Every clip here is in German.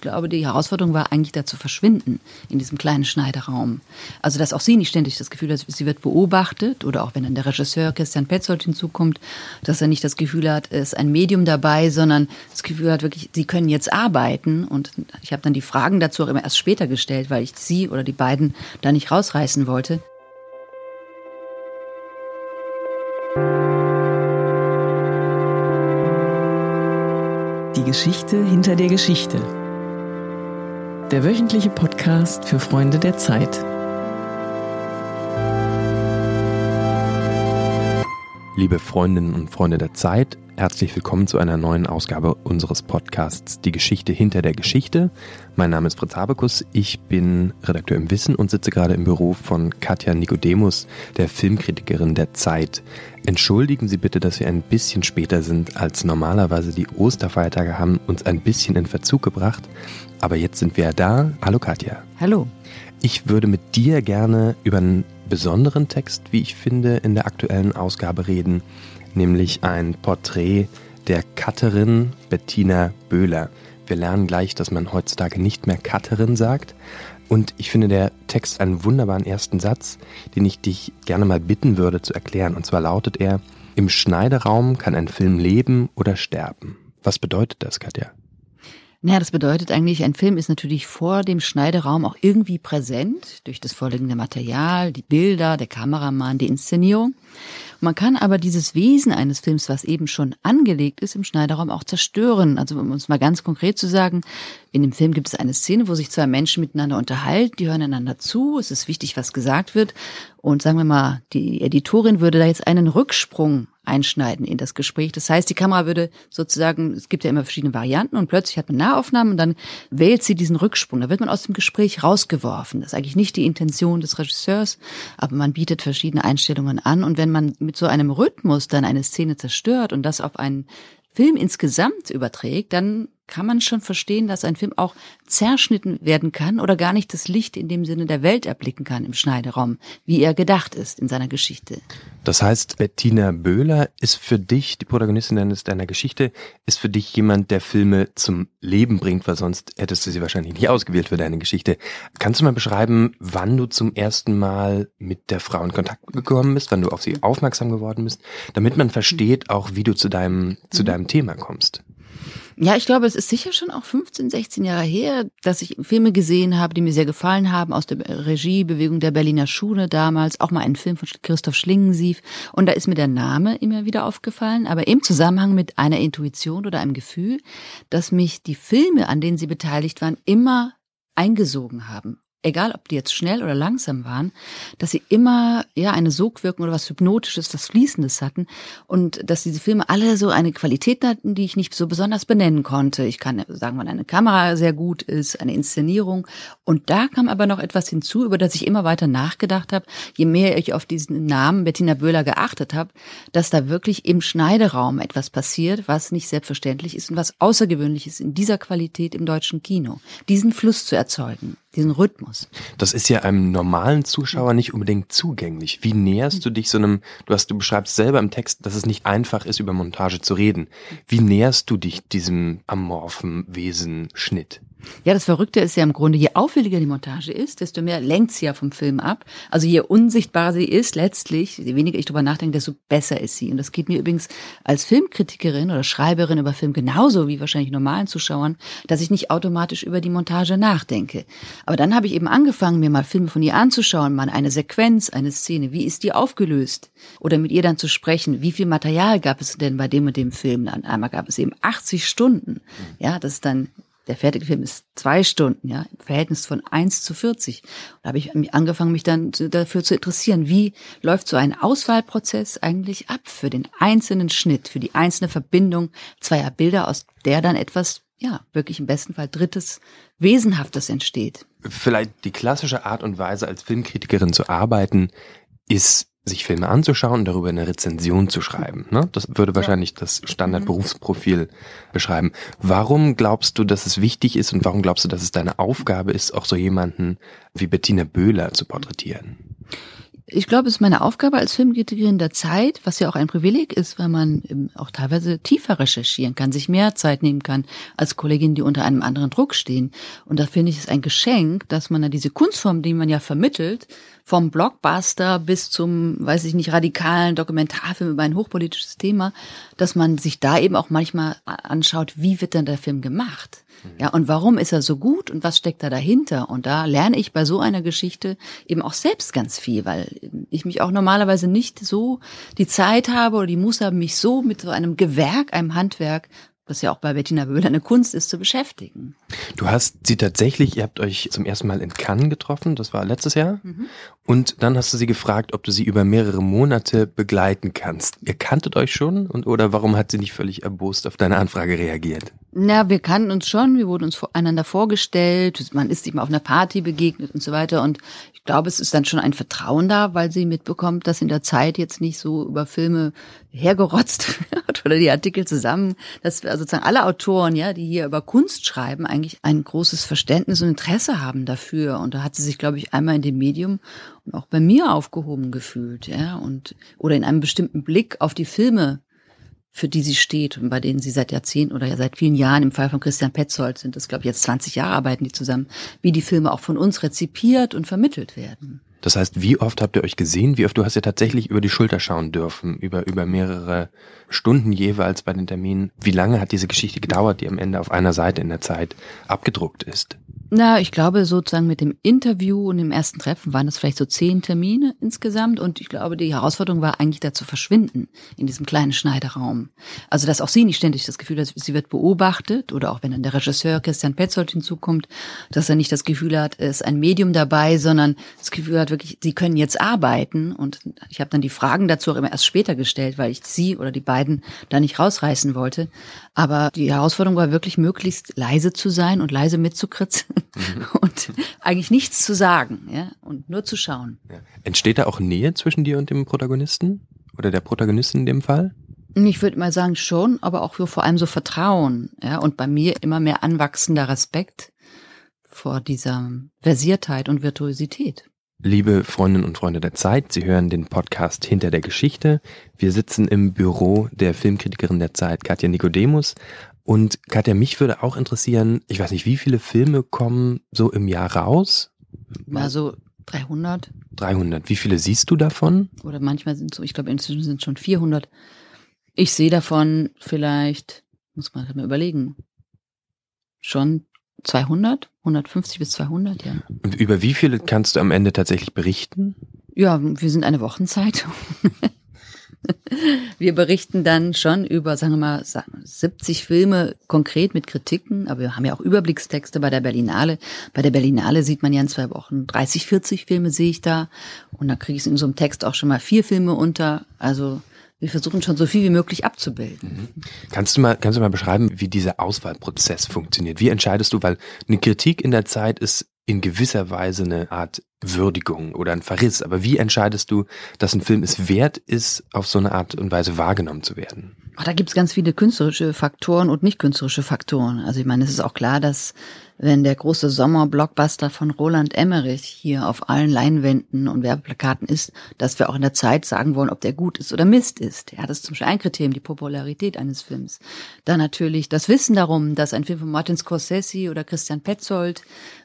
Ich glaube, die Herausforderung war eigentlich da zu verschwinden in diesem kleinen Schneideraum. Also, dass auch sie nicht ständig das Gefühl hat, sie wird beobachtet oder auch wenn dann der Regisseur Christian Petzold hinzukommt, dass er nicht das Gefühl hat, es ist ein Medium dabei, sondern das Gefühl hat wirklich, sie können jetzt arbeiten. Und ich habe dann die Fragen dazu auch immer erst später gestellt, weil ich sie oder die beiden da nicht rausreißen wollte. Die Geschichte hinter der Geschichte. Der wöchentliche Podcast für Freunde der Zeit. Liebe Freundinnen und Freunde der Zeit, herzlich willkommen zu einer neuen Ausgabe unseres Podcasts Die Geschichte hinter der Geschichte. Mein Name ist Fritz Habekus, ich bin Redakteur im Wissen und sitze gerade im Büro von Katja Nikodemus, der Filmkritikerin der Zeit. Entschuldigen Sie bitte, dass wir ein bisschen später sind als normalerweise. Die Osterfeiertage haben uns ein bisschen in Verzug gebracht, aber jetzt sind wir ja da. Hallo Katja. Hallo. Ich würde mit dir gerne über einen besonderen Text, wie ich finde, in der aktuellen Ausgabe reden, nämlich ein Porträt der Cutterin Bettina Böhler. Wir lernen gleich, dass man heutzutage nicht mehr Cutterin sagt. Und ich finde der Text einen wunderbaren ersten Satz, den ich dich gerne mal bitten würde zu erklären. Und zwar lautet er, im Schneideraum kann ein Film leben oder sterben. Was bedeutet das, Katja? Naja, das bedeutet eigentlich, ein Film ist natürlich vor dem Schneideraum auch irgendwie präsent durch das vorliegende Material, die Bilder, der Kameramann, die Inszenierung. Man kann aber dieses Wesen eines Films, was eben schon angelegt ist, im Schneiderraum auch zerstören. Also um uns mal ganz konkret zu sagen, in dem Film gibt es eine Szene, wo sich zwei Menschen miteinander unterhalten, die hören einander zu, es ist wichtig, was gesagt wird. Und sagen wir mal, die Editorin würde da jetzt einen Rücksprung einschneiden in das Gespräch. Das heißt, die Kamera würde sozusagen, es gibt ja immer verschiedene Varianten und plötzlich hat man Nahaufnahmen und dann wählt sie diesen Rücksprung. Da wird man aus dem Gespräch rausgeworfen. Das ist eigentlich nicht die Intention des Regisseurs, aber man bietet verschiedene Einstellungen an und wenn man mit so einem Rhythmus dann eine Szene zerstört und das auf einen Film insgesamt überträgt, dann kann man schon verstehen, dass ein Film auch zerschnitten werden kann oder gar nicht das Licht in dem Sinne der Welt erblicken kann im Schneideraum, wie er gedacht ist in seiner Geschichte. Das heißt, Bettina Böhler ist für dich, die Protagonistin deines, deiner Geschichte, ist für dich jemand, der Filme zum Leben bringt, weil sonst hättest du sie wahrscheinlich nicht ausgewählt für deine Geschichte. Kannst du mal beschreiben, wann du zum ersten Mal mit der Frau in Kontakt gekommen bist, wann du auf sie aufmerksam geworden bist, damit man versteht auch, wie du zu deinem, zu deinem Thema kommst? Ja, ich glaube, es ist sicher schon auch 15, 16 Jahre her, dass ich Filme gesehen habe, die mir sehr gefallen haben, aus der Regiebewegung der Berliner Schule damals, auch mal einen Film von Christoph Schlingensief. Und da ist mir der Name immer wieder aufgefallen, aber im Zusammenhang mit einer Intuition oder einem Gefühl, dass mich die Filme, an denen sie beteiligt waren, immer eingesogen haben egal ob die jetzt schnell oder langsam waren, dass sie immer ja eine Sogwirkung oder was Hypnotisches, was Fließendes hatten und dass diese Filme alle so eine Qualität hatten, die ich nicht so besonders benennen konnte. Ich kann sagen, wann eine Kamera sehr gut ist, eine Inszenierung. Und da kam aber noch etwas hinzu, über das ich immer weiter nachgedacht habe, je mehr ich auf diesen Namen Bettina Böhler geachtet habe, dass da wirklich im Schneideraum etwas passiert, was nicht selbstverständlich ist und was außergewöhnlich ist in dieser Qualität im deutschen Kino. Diesen Fluss zu erzeugen diesen Rhythmus. Das ist ja einem normalen Zuschauer nicht unbedingt zugänglich. Wie näherst du dich so einem, du hast, du beschreibst selber im Text, dass es nicht einfach ist, über Montage zu reden. Wie näherst du dich diesem amorphen Wesen Schnitt? Ja, das Verrückte ist ja im Grunde, je auffälliger die Montage ist, desto mehr lenkt sie ja vom Film ab. Also je unsichtbarer sie ist, letztlich, je weniger ich drüber nachdenke, desto besser ist sie. Und das geht mir übrigens als Filmkritikerin oder Schreiberin über Film genauso wie wahrscheinlich normalen Zuschauern, dass ich nicht automatisch über die Montage nachdenke. Aber dann habe ich eben angefangen, mir mal Filme von ihr anzuschauen, mal eine Sequenz, eine Szene, wie ist die aufgelöst? Oder mit ihr dann zu sprechen, wie viel Material gab es denn bei dem und dem Film? Dann einmal gab es eben 80 Stunden. Ja, das ist dann der fertige Film ist zwei Stunden, ja, im Verhältnis von eins zu 40. Da habe ich angefangen, mich dann dafür zu interessieren, wie läuft so ein Auswahlprozess eigentlich ab für den einzelnen Schnitt, für die einzelne Verbindung zweier Bilder, aus der dann etwas, ja, wirklich im besten Fall drittes, Wesenhaftes entsteht. Vielleicht die klassische Art und Weise, als Filmkritikerin zu arbeiten, ist sich Filme anzuschauen und darüber eine Rezension zu schreiben. Ne? Das würde wahrscheinlich das Standardberufsprofil beschreiben. Warum glaubst du, dass es wichtig ist und warum glaubst du, dass es deine Aufgabe ist, auch so jemanden wie Bettina Böhler zu porträtieren? Ich glaube, es ist meine Aufgabe als Filmkritikerin der Zeit, was ja auch ein Privileg ist, weil man auch teilweise tiefer recherchieren kann, sich mehr Zeit nehmen kann als Kolleginnen, die unter einem anderen Druck stehen. Und da finde ich es ein Geschenk, dass man da diese Kunstform, die man ja vermittelt, vom Blockbuster bis zum, weiß ich nicht, radikalen Dokumentarfilm über ein hochpolitisches Thema, dass man sich da eben auch manchmal anschaut, wie wird denn der Film gemacht? Ja, und warum ist er so gut und was steckt da dahinter? Und da lerne ich bei so einer Geschichte eben auch selbst ganz viel, weil ich mich auch normalerweise nicht so die Zeit habe oder die Muße habe, mich so mit so einem Gewerk, einem Handwerk was ja auch bei Bettina Böhler eine Kunst ist, zu beschäftigen. Du hast sie tatsächlich, ihr habt euch zum ersten Mal in Cannes getroffen, das war letztes Jahr. Mhm. Und dann hast du sie gefragt, ob du sie über mehrere Monate begleiten kannst. Ihr kanntet euch schon und oder warum hat sie nicht völlig erbost auf deine Anfrage reagiert? Na, wir kannten uns schon, wir wurden uns voreinander vorgestellt, man ist ihm auf einer Party begegnet und so weiter. Und ich glaube, es ist dann schon ein Vertrauen da, weil sie mitbekommt, dass in der Zeit jetzt nicht so über Filme hergerotzt wird oder die Artikel zusammen, dass wir sozusagen alle Autoren, ja, die hier über Kunst schreiben, eigentlich ein großes Verständnis und Interesse haben dafür. Und da hat sie sich, glaube ich, einmal in dem Medium und auch bei mir aufgehoben gefühlt, ja, und oder in einem bestimmten Blick auf die Filme für die sie steht und bei denen sie seit Jahrzehnten oder ja seit vielen Jahren, im Fall von Christian Petzold sind das, glaube ich, jetzt 20 Jahre arbeiten die zusammen, wie die Filme auch von uns rezipiert und vermittelt werden. Das heißt, wie oft habt ihr euch gesehen? Wie oft du hast ja tatsächlich über die Schulter schauen dürfen, über, über mehrere Stunden jeweils bei den Terminen. Wie lange hat diese Geschichte gedauert, die am Ende auf einer Seite in der Zeit abgedruckt ist? Na, ich glaube sozusagen mit dem Interview und dem ersten Treffen waren es vielleicht so zehn Termine insgesamt und ich glaube, die Herausforderung war eigentlich da zu verschwinden in diesem kleinen Schneiderraum. Also, dass auch sie nicht ständig das Gefühl hat, sie wird beobachtet oder auch wenn dann der Regisseur Christian Petzold hinzukommt, dass er nicht das Gefühl hat, es ist ein Medium dabei, sondern das Gefühl hat wirklich, sie können jetzt arbeiten und ich habe dann die Fragen dazu auch immer erst später gestellt, weil ich sie oder die beiden da nicht rausreißen wollte. Aber die Herausforderung war wirklich möglichst leise zu sein und leise mitzukritzeln mhm. und eigentlich nichts zu sagen, ja, und nur zu schauen. Ja. Entsteht da auch Nähe zwischen dir und dem Protagonisten oder der Protagonistin in dem Fall? Ich würde mal sagen schon, aber auch vor allem so Vertrauen, ja, und bei mir immer mehr anwachsender Respekt vor dieser Versiertheit und Virtuosität. Liebe Freundinnen und Freunde der Zeit, Sie hören den Podcast Hinter der Geschichte. Wir sitzen im Büro der Filmkritikerin der Zeit, Katja Nikodemus. Und Katja, mich würde auch interessieren, ich weiß nicht, wie viele Filme kommen so im Jahr raus? Also 300. 300. Wie viele siehst du davon? Oder manchmal sind so, ich glaube inzwischen sind es schon 400. Ich sehe davon vielleicht, muss man mal überlegen, schon 200, 150 bis 200, ja. Und über wie viele kannst du am Ende tatsächlich berichten? Ja, wir sind eine Wochenzeitung. wir berichten dann schon über, sagen wir mal, 70 Filme konkret mit Kritiken, aber wir haben ja auch Überblickstexte bei der Berlinale. Bei der Berlinale sieht man ja in zwei Wochen 30, 40 Filme sehe ich da. Und da kriege ich in so einem Text auch schon mal vier Filme unter. Also wir versuchen schon so viel wie möglich abzubilden. Mhm. Kannst du mal, kannst du mal beschreiben, wie dieser Auswahlprozess funktioniert? Wie entscheidest du, weil eine Kritik in der Zeit ist in gewisser Weise eine Art Würdigung oder ein Verriss. Aber wie entscheidest du, dass ein Film es wert ist, auf so eine Art und Weise wahrgenommen zu werden? Ach, da gibt's ganz viele künstlerische Faktoren und nicht künstlerische Faktoren. Also ich meine, es ist auch klar, dass wenn der große Sommer-Blockbuster von Roland Emmerich hier auf allen Leinwänden und Werbeplakaten ist, dass wir auch in der Zeit sagen wollen, ob der gut ist oder Mist ist. Ja, das ist zum Beispiel ein Kriterium, die Popularität eines Films. Dann natürlich das Wissen darum, dass ein Film von Martin Scorsese oder Christian Petzold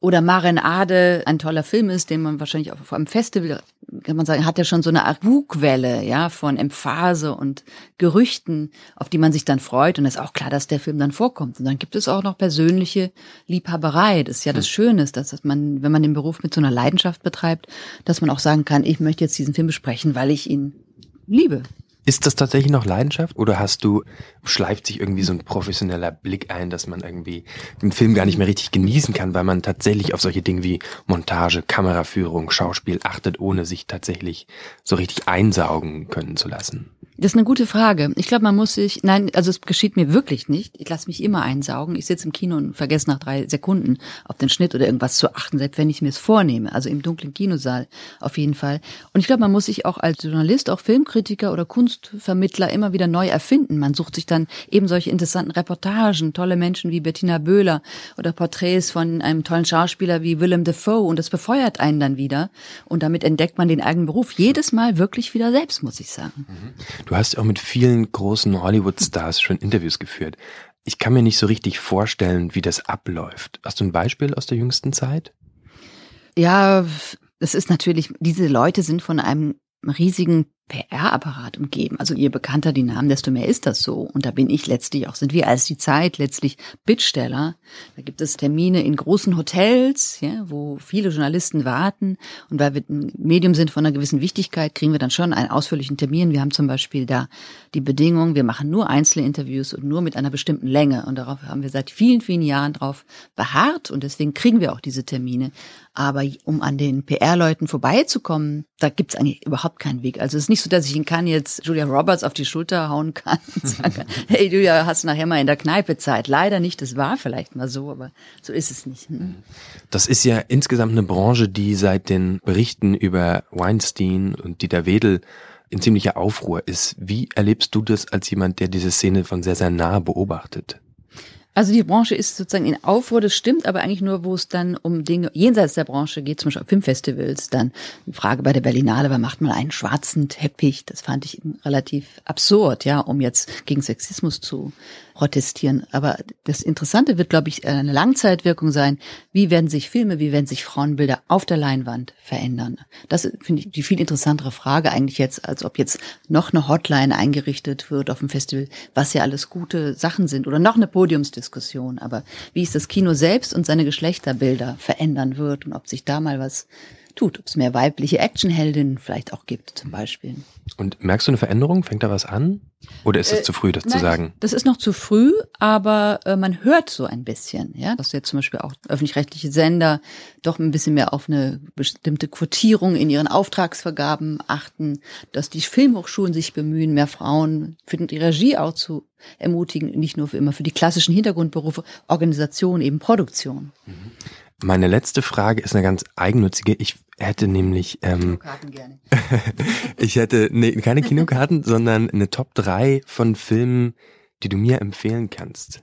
oder Maren Ade ein toller Film ist, den man wahrscheinlich auf einem Festival, kann man sagen, hat ja schon so eine Art Bugwelle, ja, von Emphase und Gerüchten, auf die man sich dann freut. Und es ist auch klar, dass der Film dann vorkommt. Und dann gibt es auch noch persönliche Liebhaberei. Das ist ja das. Schöne, dass man, wenn man den Beruf mit so einer Leidenschaft betreibt, dass man auch sagen kann, ich möchte jetzt diesen Film besprechen, weil ich ihn liebe. Ist das tatsächlich noch Leidenschaft oder hast du, schleift sich irgendwie so ein professioneller Blick ein, dass man irgendwie den Film gar nicht mehr richtig genießen kann, weil man tatsächlich auf solche Dinge wie Montage, Kameraführung, Schauspiel achtet, ohne sich tatsächlich so richtig einsaugen können zu lassen? Das ist eine gute Frage. Ich glaube, man muss sich, nein, also es geschieht mir wirklich nicht. Ich lasse mich immer einsaugen. Ich sitze im Kino und vergesse nach drei Sekunden auf den Schnitt oder irgendwas zu achten, selbst wenn ich mir es vornehme. Also im dunklen Kinosaal auf jeden Fall. Und ich glaube, man muss sich auch als Journalist, auch Filmkritiker oder Kunst Kunstvermittler immer wieder neu erfinden. Man sucht sich dann eben solche interessanten Reportagen, tolle Menschen wie Bettina Böhler oder Porträts von einem tollen Schauspieler wie Willem Dafoe und das befeuert einen dann wieder und damit entdeckt man den eigenen Beruf jedes Mal wirklich wieder selbst, muss ich sagen. Mhm. Du hast auch mit vielen großen Hollywood-Stars schon Interviews geführt. Ich kann mir nicht so richtig vorstellen, wie das abläuft. Hast du ein Beispiel aus der jüngsten Zeit? Ja, es ist natürlich, diese Leute sind von einem riesigen PR-Apparat umgeben. Also je bekannter die Namen, desto mehr ist das so. Und da bin ich letztlich auch, sind wir als die Zeit letztlich Bittsteller. Da gibt es Termine in großen Hotels, ja, wo viele Journalisten warten. Und weil wir ein Medium sind von einer gewissen Wichtigkeit, kriegen wir dann schon einen ausführlichen Termin. Wir haben zum Beispiel da die Bedingung, wir machen nur einzelne Interviews und nur mit einer bestimmten Länge. Und darauf haben wir seit vielen, vielen Jahren drauf beharrt. Und deswegen kriegen wir auch diese Termine. Aber um an den PR-Leuten vorbeizukommen, da gibt's eigentlich überhaupt keinen Weg. Also es ist nicht so, dass ich ihn kann jetzt Julia Roberts auf die Schulter hauen kann und sagen, hey Julia, hast nachher mal in der Kneipe Zeit. Leider nicht, das war vielleicht mal so, aber so ist es nicht. Hm? Das ist ja insgesamt eine Branche, die seit den Berichten über Weinstein und Dieter Wedel in ziemlicher Aufruhr ist. Wie erlebst du das als jemand, der diese Szene von sehr, sehr nah beobachtet? Also die Branche ist sozusagen in Aufruhr, das stimmt, aber eigentlich nur, wo es dann um Dinge jenseits der Branche geht, zum Beispiel Filmfestivals, dann eine Frage bei der Berlinale, wer macht mal einen schwarzen Teppich? Das fand ich relativ absurd, ja, um jetzt gegen Sexismus zu protestieren. Aber das Interessante wird, glaube ich, eine Langzeitwirkung sein. Wie werden sich Filme, wie werden sich Frauenbilder auf der Leinwand verändern? Das finde ich die viel interessantere Frage eigentlich jetzt, als ob jetzt noch eine Hotline eingerichtet wird auf dem Festival, was ja alles gute Sachen sind oder noch eine Podiumsdiskussion. Aber wie es das Kino selbst und seine Geschlechterbilder verändern wird und ob sich da mal was tut, ob es mehr weibliche Actionheldinnen vielleicht auch gibt zum Beispiel. Und merkst du eine Veränderung? Fängt da was an? Oder ist es äh, zu früh, das nein, zu sagen? Das ist noch zu früh, aber äh, man hört so ein bisschen, ja, dass jetzt zum Beispiel auch öffentlich-rechtliche Sender doch ein bisschen mehr auf eine bestimmte Quotierung in ihren Auftragsvergaben achten, dass die Filmhochschulen sich bemühen, mehr Frauen für die Regie auch zu ermutigen, nicht nur für immer für die klassischen Hintergrundberufe, Organisation, eben Produktion. Mhm. Meine letzte Frage ist eine ganz eigennützige. Ich hätte nämlich ähm, Kinokarten gerne. ich hätte nee, keine Kinokarten, sondern eine Top 3 von Filmen, die du mir empfehlen kannst.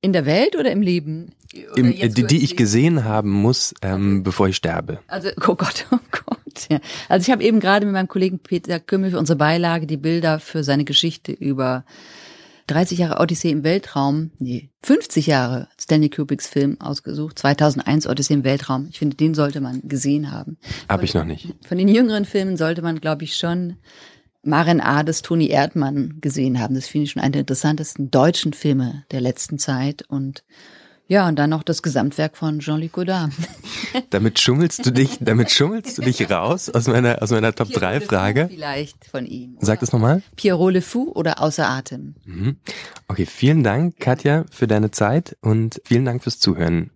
In der Welt oder im Leben? Oder Im, die, die ich gesehen haben muss, ähm, okay. bevor ich sterbe. Also, oh Gott, oh Gott. Ja. Also ich habe eben gerade mit meinem Kollegen Peter Kümmel für unsere Beilage die Bilder für seine Geschichte über 30 Jahre Odyssee im Weltraum, nee, 50 Jahre Stanley Kubricks Film ausgesucht, 2001 Odyssee im Weltraum. Ich finde, den sollte man gesehen haben. Habe ich noch nicht. Von den jüngeren Filmen sollte man, glaube ich, schon Maren A. des Toni Erdmann gesehen haben. Das finde ich schon einer der interessantesten deutschen Filme der letzten Zeit und ja, und dann noch das Gesamtwerk von Jean-Luc Godard. damit schummelst du dich, damit schummelst du dich raus aus meiner, aus meiner Top 3 Frage. Vielleicht von ihm. Sag das nochmal. Pierrot Le Fou oder Außer Atem. Mhm. Okay, vielen Dank, Katja, für deine Zeit und vielen Dank fürs Zuhören.